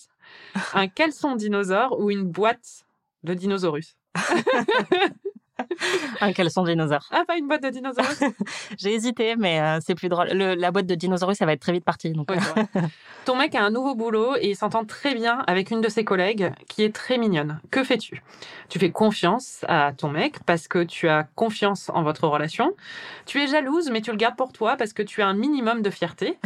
un caleçon dinosaure ou une boîte de dinosaurus. Un caleçon dinosaure. Ah, pas une boîte de dinosaurus J'ai hésité, mais euh, c'est plus drôle. Le- la boîte de dinosaures, ça va être très vite parti. Donc, c'est vrai. Ton mec a un nouveau boulot et il s'entend très bien avec une de ses collègues qui est très mignonne. Que fais-tu? Tu fais confiance à ton mec parce que tu as confiance en votre relation. Tu es jalouse mais tu le gardes pour toi parce que tu as un minimum de fierté.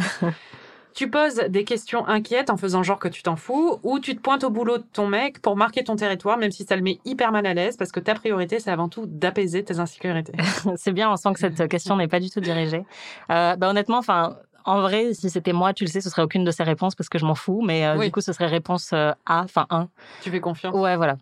Tu poses des questions inquiètes en faisant genre que tu t'en fous, ou tu te pointes au boulot de ton mec pour marquer ton territoire, même si ça le met hyper mal à l'aise, parce que ta priorité, c'est avant tout d'apaiser tes insécurités. c'est bien, on sent que cette question n'est pas du tout dirigée. Euh, bah, honnêtement, enfin, en vrai, si c'était moi, tu le sais, ce serait aucune de ces réponses parce que je m'en fous. Mais euh, Oui. du coup, ce serait réponse euh, A, enfin 1. Tu fais confiance. Ouais, voilà.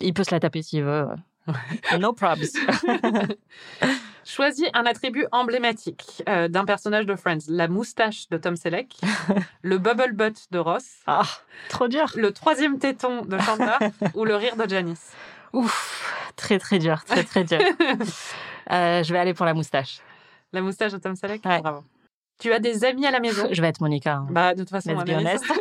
Il peut se la taper s'il veut. no probs. Choisis un attribut emblématique euh, d'un personnage de Friends. La moustache de Tom Selleck, le bubble butt de Ross, ah, trop dur. le troisième téton de Chandler ou le rire de Janice. Ouf, très très dur, très très dur. Euh, je vais aller pour la moustache. La moustache de Tom Selleck Ouais. Bravo. Tu as des amis à la maison? Je vais être Monica. hein. Bah, de toute façon, Let's be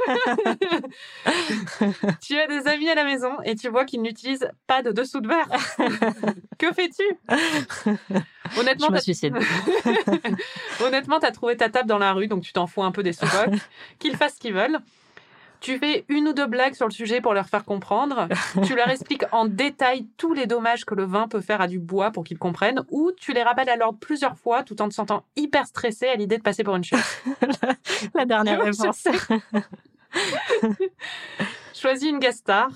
tu as des amis à la maison et tu vois qu'ils n'utilisent pas de dessous de verre. que fais-tu? Honnêtement, Je me suicide. Honnêtement, t'as trouvé ta table dans la rue, donc tu t'en fous un peu des sous-bocs. Qu'ils fassent ce qu'ils veulent. Tu fais une ou deux blagues sur le sujet pour leur faire comprendre. Tu leur expliques en détail tous les dommages que le vin peut faire à du bois pour qu'ils comprennent. Ou tu les rappelles à l'ordre plusieurs fois tout en te sentant hyper stressé à l'idée de passer pour une chute. la dernière Je réponse. Choisis une guest star.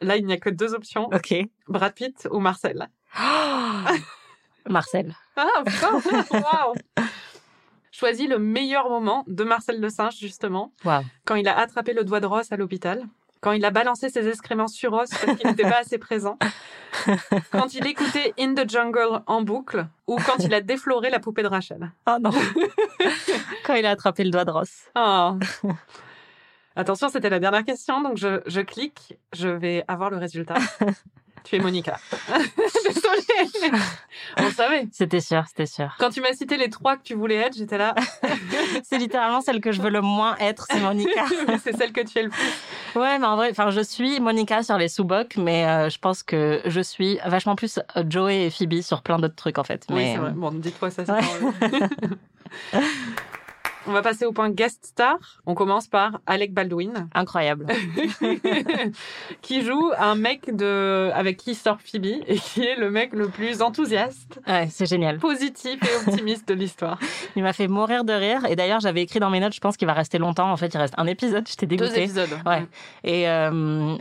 Là, il n'y a que deux options. Ok. Brad Pitt ou Marcel. Marcel. Ah, putain Waouh Choisis le meilleur moment de Marcel Le Singe, justement. Quand il a attrapé le doigt de Ross à l'hôpital. Quand il a balancé ses excréments sur Ross parce qu'il n'était pas assez présent. Quand il écoutait In the Jungle en boucle. Ou quand il a défloré la poupée de Rachel. Oh non. Quand il a attrapé le doigt de Ross. Oh. Attention, c'était la dernière question, donc je, je clique. Je vais avoir le résultat. Tu es Monica. Désolée. On savait. C'était sûr, c'était sûr. Quand tu m'as cité les trois que tu voulais être, j'étais là. c'est littéralement celle que je veux le moins être, c'est Monica. c'est celle que tu es le plus. Ouais, mais en vrai, enfin, je suis Monica sur les sous-bocs, mais euh, je pense que je suis vachement plus euh, Joey et Phoebe sur plein d'autres trucs, en fait. Oui, Mais... c'est vrai. Bon, dis-toi ça. c'est On va passer au point guest star. On commence par Alec Baldwin, Incroyable. qui joue un mec de avec qui sort Phoebe et qui est le mec le plus enthousiaste, Ouais, c'est génial. positif et optimiste de l'histoire. Il m'a fait mourir de rire. Et d'ailleurs, j'avais écrit dans mes notes, je pense qu'il va rester longtemps. En fait, il reste un épisode. J'étais Deux dégoûtée. épisodes. Ouais. Et euh,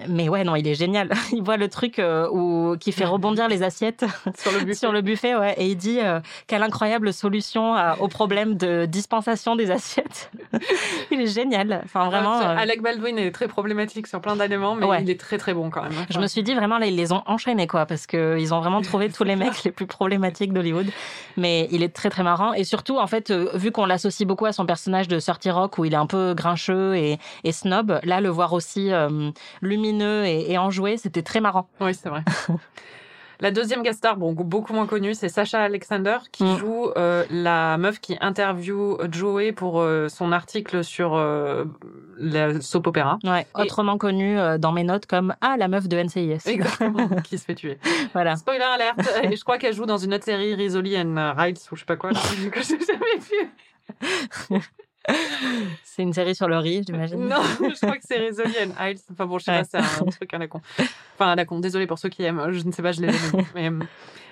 mais ouais, non, il est génial. Il voit le truc euh, où qui fait rebondir les assiettes Sur le buffet. sur le buffet, ouais. Et il dit euh, quelle incroyable solution à- au problème de dispensation des assiettes. il est génial. Enfin, vraiment. Ouais, euh, Alec Baldwin est très problématique sur plein d'éléments, mais Ouais. il est très très bon quand même. Je me suis dit vraiment là ils les ont enchaînés quoi parce que ils ont vraiment trouvé tous les mecs les plus problématiques d'Hollywood. Mais il est très très marrant et surtout en fait euh, vu qu'on l'associe beaucoup à son personnage de Sorty Rock où il est un peu grincheux et, et snob, là le voir aussi euh, lumineux et, et enjoué c'était très marrant. Oui, c'est vrai. La deuxième guest star, bon, beaucoup moins connue, c'est Sacha Alexander qui Mm. joue euh, la meuf qui interview Joey pour euh, son article sur euh, la soap opéra. Ouais. Et- Autrement connu euh, dans mes notes comme ah la meuf de NCIS. Exactement, qui se fait tuer. Voilà. Spoiler alerte. Et je crois qu'elle joue dans une autre série, Rizzoli and Rides, ou je sais pas quoi, là, que j'ai jamais vu. C'est une série sur le riz j'imagine. Non, je crois que c'est and Hides. Enfin bon, je sais Ouais. pas, c'est un truc à la con. Enfin, à la con. Désolé pour ceux qui aiment. Je ne sais pas, je l'ai. Mais, euh,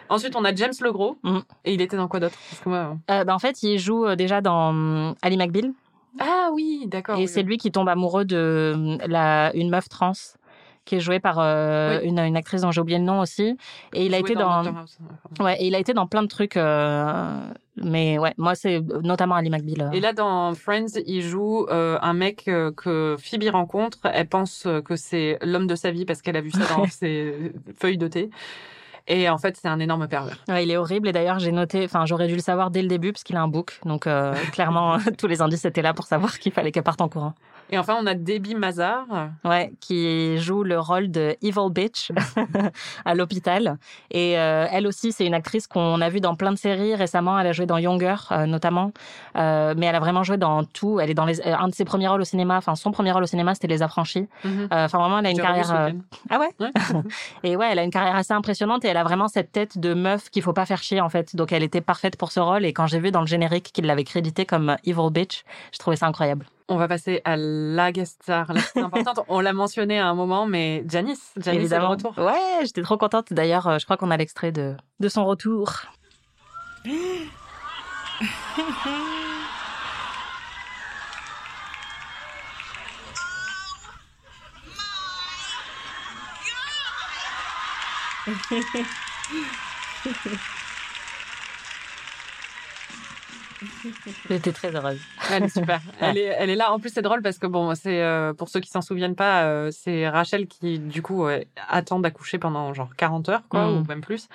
Ensuite, on a James Legros. Mm. Et il était dans quoi d'autre? Moi. Euh, bah, en fait il joue euh, déjà dans hum, Ali McBeal. Ah oui, d'accord. Et oui, c'est oui. lui qui tombe amoureux de hum, la, une meuf trans qui est jouée par euh, Oui. une, une actrice dont j'ai oublié le nom aussi. Et il a été dans, ouais, et il a été dans plein de trucs. euh, mais ouais, moi c'est notamment Ali McBeal. euh. Et là, dans Friends, il joue euh, un mec que Phoebe rencontre. Elle pense que c'est l'homme de sa vie parce qu'elle a vu ça dans ses feuilles de thé. Et en fait, c'est un énorme pervers. Ouais, il est horrible. Et d'ailleurs, j'ai noté, enfin, j'aurais dû le savoir dès le début parce qu'il a un book. Donc euh, clairement, tous les indices étaient là pour savoir qu'il fallait qu'elle parte en courant. Et enfin, on a Debbie Mazar. Ouais, qui joue le rôle de Evil Bitch à l'hôpital. Et euh, elle aussi, c'est une actrice qu'on a vue dans plein de séries récemment. Elle a joué dans Younger, euh, notamment. Euh, mais elle a vraiment joué dans tout. Elle est dans les, un de ses premiers rôles au cinéma. Enfin, son premier rôle au cinéma, c'était Les Affranchis. Mhm. Enfin, vraiment, elle a une carrière. Ah ouais. Ouais. Et ouais, elle a une carrière assez impressionnante et elle a vraiment cette tête de meuf qu'il faut pas faire chier en fait. Donc elle était parfaite pour ce rôle. Et quand j'ai vu dans le générique qu'il l'avait crédité comme Evil Bitch, je trouvais ça incroyable. On va passer à la guest star la plus importante. On l'a mentionné à un moment, mais Janice. Janice est de Évidemment. retour. Ouais, j'étais trop contente. D'ailleurs, euh, je crois qu'on a l'extrait de, de son retour. J'étais très heureuse. Elle est super. Elle est, elle est là. En plus, c'est drôle parce que bon, c'est euh, pour ceux qui s'en souviennent pas, euh, c'est Rachel qui du coup euh, attend d'accoucher pendant genre 40 heures, quoi, Mm. ou même plus.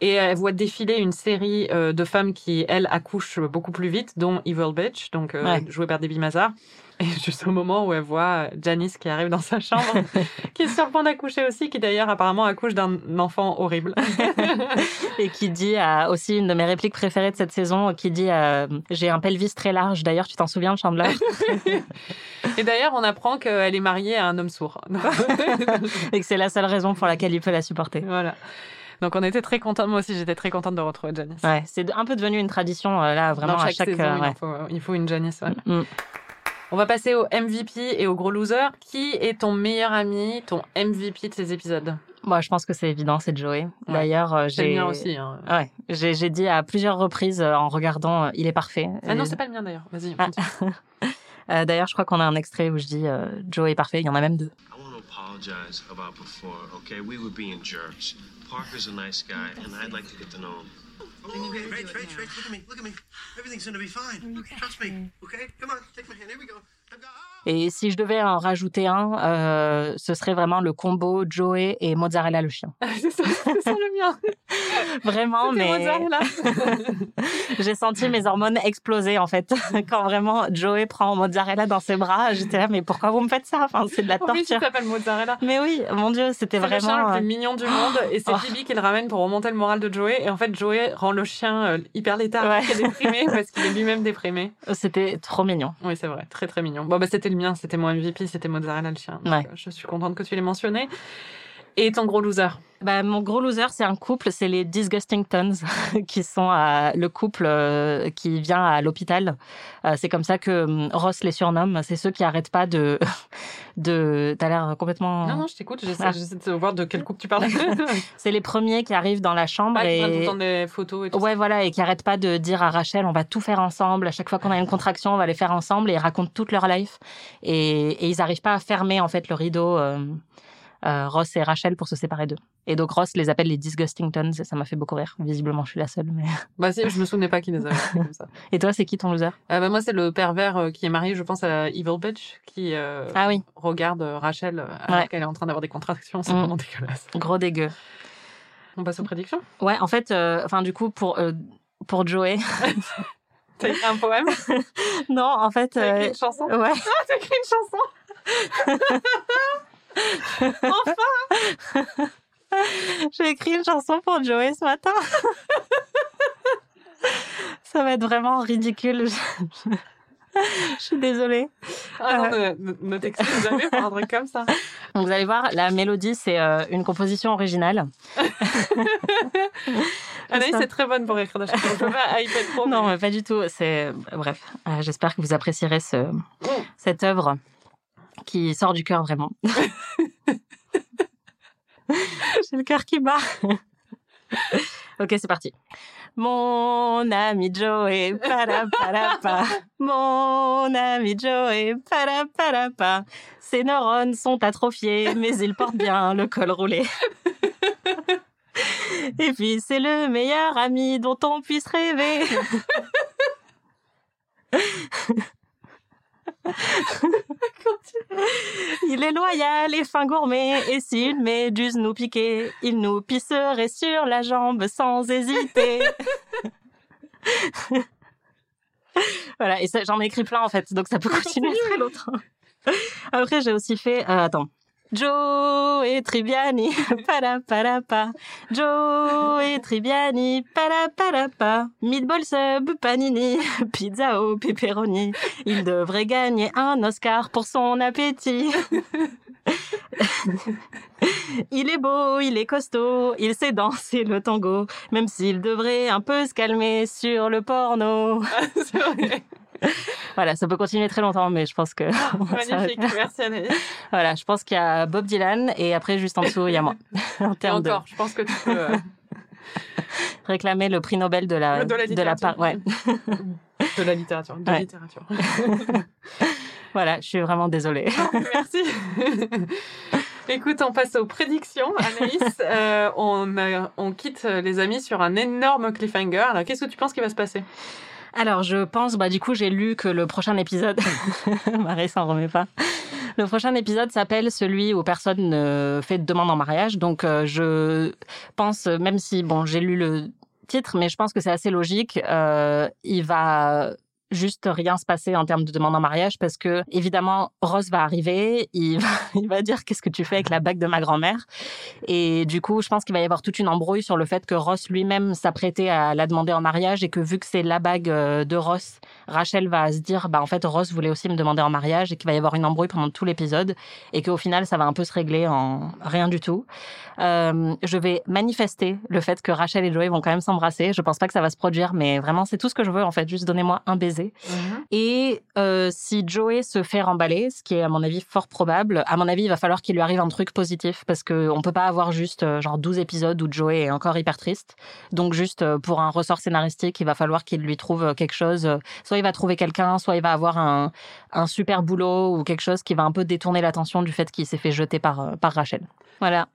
Et elle voit défiler une série de femmes qui, elles, accouchent beaucoup plus vite, dont Evil Bitch, donc Ouais. jouée par Debbie Mazar. Et juste au moment où elle voit Janice qui arrive dans sa chambre, qui est sur le point d'accoucher aussi, qui d'ailleurs apparemment accouche d'un enfant horrible. Et qui dit à, aussi une de mes répliques préférées de cette saison, qui dit J'ai un pelvis très large. D'ailleurs, tu t'en souviens de Chandler? Et d'ailleurs, on apprend qu'elle est mariée à un homme sourd. Et que c'est la seule raison pour laquelle il peut la supporter. voilà. Donc on était très contents. Moi aussi, j'étais très contente de retrouver Janice. Ouais, c'est un peu devenu une tradition, euh, là, vraiment, Dans à chaque, saison, euh, il, ouais. faut, il faut une Janice. ouais. Mm. On va passer au MVP et au gros loser. Qui est ton meilleur ami, ton MVP de ces épisodes? Moi, je pense que c'est évident, c'est Joey. Ouais. D'ailleurs, euh, C'est le j'ai. mien aussi. hein. Ouais, j'ai j'ai dit à plusieurs reprises euh, en regardant euh, Il est parfait. Ah non, c'est pas le mien d'ailleurs. Vas-y. Ah. Euh, D'ailleurs, je crois qu'on a un extrait où je dis euh, Joey est parfait. Il y en a même deux. I want to apologize about before, okay? We were being jerks. Parker's a nice guy, and I'd like to get to know him. Oh, okay, Rach, Rach, Rach, look at me, look at me. Everything's gonna be fine. Trust me, okay? Come on, take my hand. Here we go. Et si je devais en rajouter un, euh, ce serait vraiment le combo Joey et Mozzarella le chien. c'est ça, ça le mien. Vraiment, mais mozzarella. j'ai senti mes hormones exploser en fait quand vraiment Joey prend Mozzarella dans ses bras. J'étais là, mais pourquoi vous me faites ça? Enfin, c'est de la En plus, il torture. s'appelle mozzarella. Mais oui, mon Dieu, c'était C'est le chien vraiment. le euh, plus mignon du monde et c'est Oh. Phoebe qui le ramène pour remonter le moral de Joey. Et en fait, Joey rend le chien euh, hyper léthargique Ouais. déprimé parce qu'il est lui-même déprimé. C'était trop mignon. Oui, c'est vrai, très très mignon. Bon, bah c'était le mien, c'était mon MVP, c'était Mozzarella le chien. Donc, Ouais. euh, je suis contente que tu l'aies mentionné. Et ton gros loser Bah, mon gros loser, c'est un couple, c'est les Disgusting Tons, qui sont à- le couple euh, qui vient à l'hôpital. Euh, c'est comme ça que hum, Ross les surnomme. C'est ceux qui arrêtent pas de. de... T'as l'air complètement. Non, non, je t'écoute, j'essaie Ah. de voir de quel couple tu parles. C'est les premiers qui arrivent dans la chambre Ah, qui prennent tout et. le temps des photos et tout Ouais, voilà, et qui arrêtent pas de dire à Rachel, on va tout faire ensemble. À chaque fois qu'on a une contraction, on va les faire ensemble. Et ils racontent toute leur life. Et, et ils n'arrivent pas à fermer, en fait, le rideau, euh, Ross et Rachel, pour se séparer d'eux. Et donc, Ross les appelle les Disgusting Tons. Et ça m'a fait beaucoup rire. Visiblement, je suis la seule. Mais... Bah si, je me souvenais pas qui les avait comme ça. Et toi, c'est qui ton loser? Euh, bah, moi, c'est le pervers euh, qui est marié, je pense, à Evil Bitch, qui euh, Ah oui, regarde Rachel alors Ouais. qu'elle est en train d'avoir des contractions. C'est Mm. vraiment dégueulasse. gros dégueu. On passe aux prédictions? Ouais, en fait, enfin, du coup, pour. pour Joey. T'as écrit un poème? Non, en fait. T'as écrit une chanson? Ouais. Ah, t'as écrit une chanson? J'ai écrit une chanson pour Joey ce matin. Ça va être vraiment ridicule. Je, suis désolée. Ah non, ne, ne- ne t'excuse jamais pour un truc comme ça. Donc, vous allez voir, la mélodie, c'est euh, une composition originale. Anaïs Ça- est très bonne pour écrire des chansons. Je pas. Non, mais- mais pas du tout. C'est bref. euh, J'espère que vous apprécierez ce cette œuvre qui sort du cœur vraiment. J'ai le cœur qui bat. ok, c'est parti. Mon ami Joey, para para pa. Mon ami Joey, para para pa. Ses neurones sont atrophiés, mais il porte bien le col roulé. Et puis c'est le meilleur ami dont on puisse rêver. Il est loyal et fin gourmet, et s'il met nous piquer, il nous pisserait sur la jambe sans hésiter. voilà, et j'en ai écrit plein en fait, donc ça peut continuer très longtemps. Après, j'ai aussi fait. euh, attends. Joe et Tribiani, para para pa. Joe et Tribiani, para para pa. Meatball sub, panini, pizza au pepperoni. Il devrait gagner un Oscar pour son appétit. il est beau, il est costaud, il sait danser le tango, même s'il devrait un peu se calmer sur le porno. Voilà, ça peut continuer très longtemps, mais je pense que. va Magnifique. Merci Anaïs. Voilà, je pense qu'il y a Bob Dylan et après, juste en dessous, il y a moi. en Et de encore, je pense que tu peux. euh, réclamer le prix Nobel de la, De la littérature. part. Ouais. de la littérature. De Ouais. littérature. Voilà, je suis vraiment désolée. Merci. Écoute, on passe aux prédictions. Anaïs, euh, on, on quitte euh, les amis sur un énorme cliffhanger. Alors, qu'est-ce que tu penses qui va se passer? Alors, je pense, bah, du coup, j'ai lu que le prochain épisode, Marie s'en remet pas. Le prochain épisode s'appelle celui où personne ne fait de demande en mariage. Donc, euh, je pense, même si, bon, j'ai lu le titre, mais je pense que c'est assez logique, euh, il va juste rien se passer en termes de demande en mariage parce que évidemment Ross va arriver, il va, il va dire qu'est-ce que tu fais avec la bague de ma grand-mère? Et du coup je pense qu'il va y avoir toute une embrouille sur le fait que Ross lui-même s'apprêtait à la demander en mariage et que vu que c'est la bague euh, de Ross, Rachel va se dire bah en fait Ross voulait aussi me demander en mariage et qu'il va y avoir une embrouille pendant tout l'épisode et qu'au final ça va un peu se régler en rien du tout. Euh, je vais manifester le fait que Rachel et Joey vont quand même s'embrasser. Je pense pas que ça va se produire, mais vraiment c'est tout ce que je veux en fait. Juste donnez-moi un baiser. Et euh, si Joey se fait remballer, ce qui est à mon avis fort probable, à mon avis il va falloir qu'il lui arrive un truc positif parce que on peut pas avoir juste euh, genre 12 épisodes où Joey est encore hyper triste. Donc juste euh, pour un ressort scénaristique, il va falloir qu'il lui trouve quelque chose. Soit il va trouver quelqu'un, soit il va avoir un, un super boulot ou quelque chose qui va un peu détourner l'attention du fait qu'il s'est fait jeter par, par Rachel. Voilà.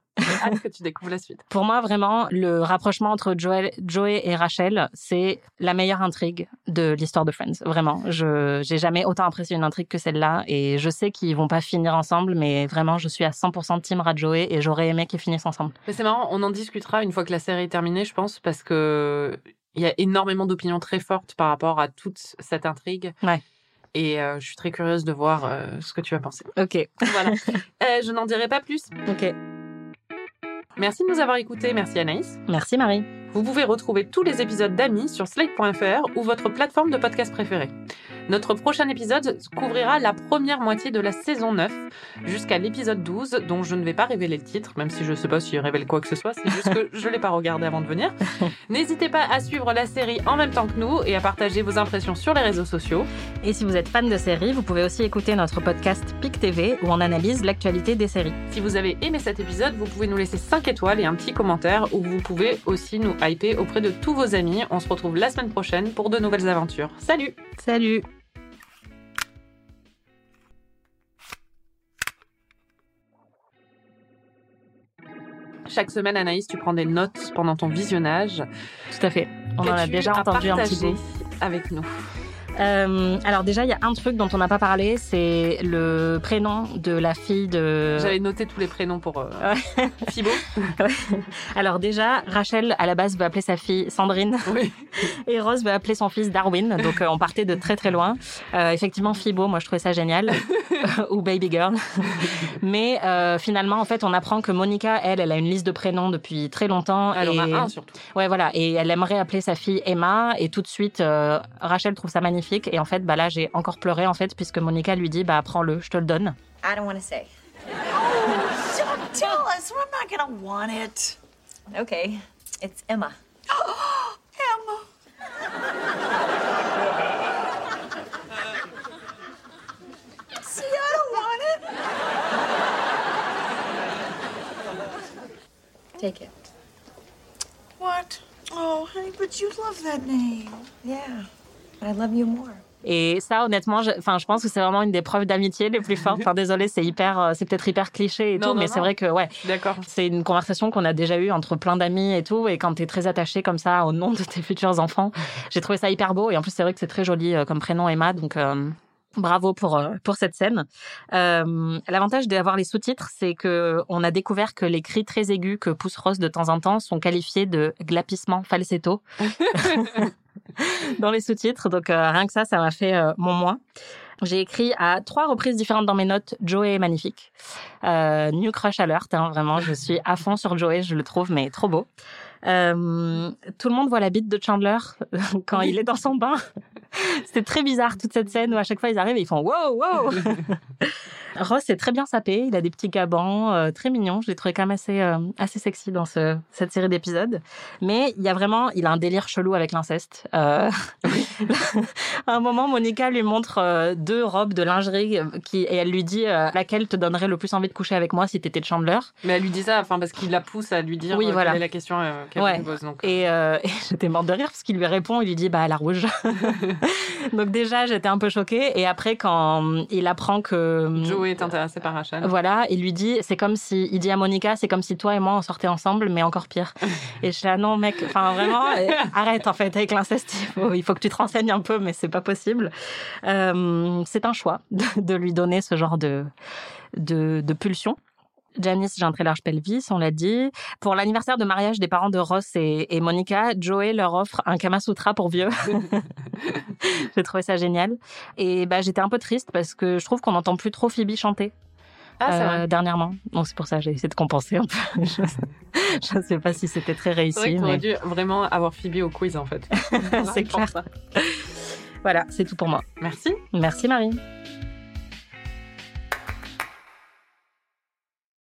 Hâte que tu découvres la suite. Pour moi, vraiment, le rapprochement entre Joel, Joey et Rachel, c'est la meilleure intrigue de l'histoire de Friends. Vraiment, je j'ai jamais autant apprécié une intrigue que celle-là, et je sais qu'ils vont pas finir ensemble, mais vraiment, je suis à 100% team Joey, et j'aurais aimé qu'ils finissent ensemble. Mais c'est marrant, on en discutera une fois que la série est terminée, je pense, parce que il y a énormément d'opinions très fortes par rapport à toute cette intrigue. Ouais. Et euh, je suis très curieuse de voir euh, ce que tu vas penser. Ok, Voilà. Euh, je n'en dirai pas plus. ok. Merci de nous avoir écoutés. Merci Anaïs. Merci Marie. Vous pouvez retrouver tous les épisodes d'Amis sur slate.fr ou votre plateforme de podcast préférée. Notre prochain épisode couvrira la première moitié de la saison 9 jusqu'à l'épisode 12 dont je ne vais pas révéler le titre, même si je ne sais pas s'il révèle quoi que ce soit, c'est juste que je ne l'ai pas regardé avant de venir. N'hésitez pas à suivre la série en même temps que nous et à partager vos impressions sur les réseaux sociaux. Et si vous êtes fan de séries, vous pouvez aussi écouter notre podcast PIC TV où on analyse l'actualité des séries. Si vous avez aimé cet épisode, vous pouvez nous laisser 5 étoiles et un petit commentaire ou vous pouvez aussi nous hyper auprès de tous vos amis. On se retrouve la semaine prochaine pour de nouvelles aventures. Salut Salut Chaque semaine, Anaïs, tu prends des notes pendant ton visionnage. Tout à fait. On en a déjà entendu un petit peu. avec nous? Euh, alors déjà, il y a un truc dont on n'a pas parlé, c'est le prénom de la fille de... J'avais noté tous les prénoms pour euh, Ouais. Alors déjà, Rachel, à la base, veut appeler sa fille Sandrine Oui. et Rose veut appeler son fils Darwin. Donc euh, on partait de très très loin. Euh, effectivement, Fibo, moi je trouvais ça génial. Ou Baby Girl. Mais euh, finalement, en fait, on apprend que Monica, elle, elle a une liste de prénoms depuis très longtemps. Elle et... en a un surtout. Ouais, voilà. Et elle aimerait appeler sa fille Emma. Et tout de suite, euh, Rachel trouve ça magnifique. Et en fait, bah là, j'ai encore pleuré, en fait, puisque Monica lui dit, bah prends-le, je te le donne. I don't want to say. Don't tell us. We're not gonna want it. Okay, it's Emma. Emma. See, I don't want it. Take it. What? Oh, honey, but you love that name. Yeah, I love you more. Et ça, honnêtement, je, enfin, je pense que c'est vraiment une des preuves d'amitié les plus fortes. Enfin, désolé, c'est hyper, euh, c'est peut-être hyper cliché et Non, tout, non, mais non. c'est vrai que, ouais, d'accord. c'est une conversation qu'on a déjà eue entre plein d'amis et tout. Et quand t'es très attaché comme ça au nom de tes futurs enfants, j'ai trouvé ça hyper beau. Et en plus, c'est vrai que c'est très joli euh, comme prénom Emma, donc. euh, Bravo pour euh, pour cette scène. Euh, L'avantage d'avoir les sous-titres, c'est que on a découvert que les cris très aigus que pousse Rose de temps en temps sont qualifiés de glapissement falsetto dans les sous-titres. Donc euh, rien que ça, ça m'a fait euh, mon mois. J'ai écrit à trois reprises différentes dans mes notes Joey est magnifique. Euh, New Crush Alert, hein, vraiment, je suis à fond sur Joey, je le trouve mais trop beau. Euh, tout le monde voit la bite de Chandler quand il est dans son bain. C'était très bizarre toute cette scène où à chaque fois ils arrivent et ils font wow wow. Ross est très bien sapé, il a des petits gabans euh, très mignons. Je l'ai trouvé quand même assez euh, assez sexy dans ce, cette série d'épisodes. Mais il y a vraiment, il a un délire chelou avec l'inceste. Euh, à un moment, Monica lui montre euh, deux robes de lingerie euh, qui et elle lui dit euh, laquelle te donnerait le plus envie de coucher avec moi si t'étais de Chandler? Mais elle lui dit ça, enfin parce qu'il la pousse à lui dire Oui, voilà. quelle est la question qu'elle Ouais. pose. Donc. Et, euh, et j'étais morte de rire parce qu'il lui répond, il lui dit bah la rouge. Donc déjà j'étais un peu choquée et après quand il apprend que Joey est intéressé par Rachel. voilà, il lui dit c'est comme si il dit à Monica c'est comme si toi et moi on sortait ensemble mais encore pire. et je suis là non mec, enfin vraiment arrête en fait avec l'inceste, il faut, il faut que tu te renseignes un peu mais c'est pas possible. Euh, c'est un choix de, de lui donner ce genre de de, de pulsion. Janice, j'ai un très large pelvis, on l'a dit. Pour l'anniversaire de mariage des parents de Ross et, et Monica, Joey leur offre un Kama Sutra pour vieux. j'ai trouvé ça génial. Et bah, j'étais un peu triste parce que je trouve qu'on n'entend plus trop Phoebe chanter. Ah, c'est euh, vrai. dernièrement. Donc c'est pour ça que j'ai essayé de compenser un peu. je ne sais pas si c'était très C'est vrai réussi, que t'aurais mais dû vraiment avoir Phoebe au quiz en fait. c'est clair. ça. Voilà, c'est tout pour moi. Merci. Merci Marie.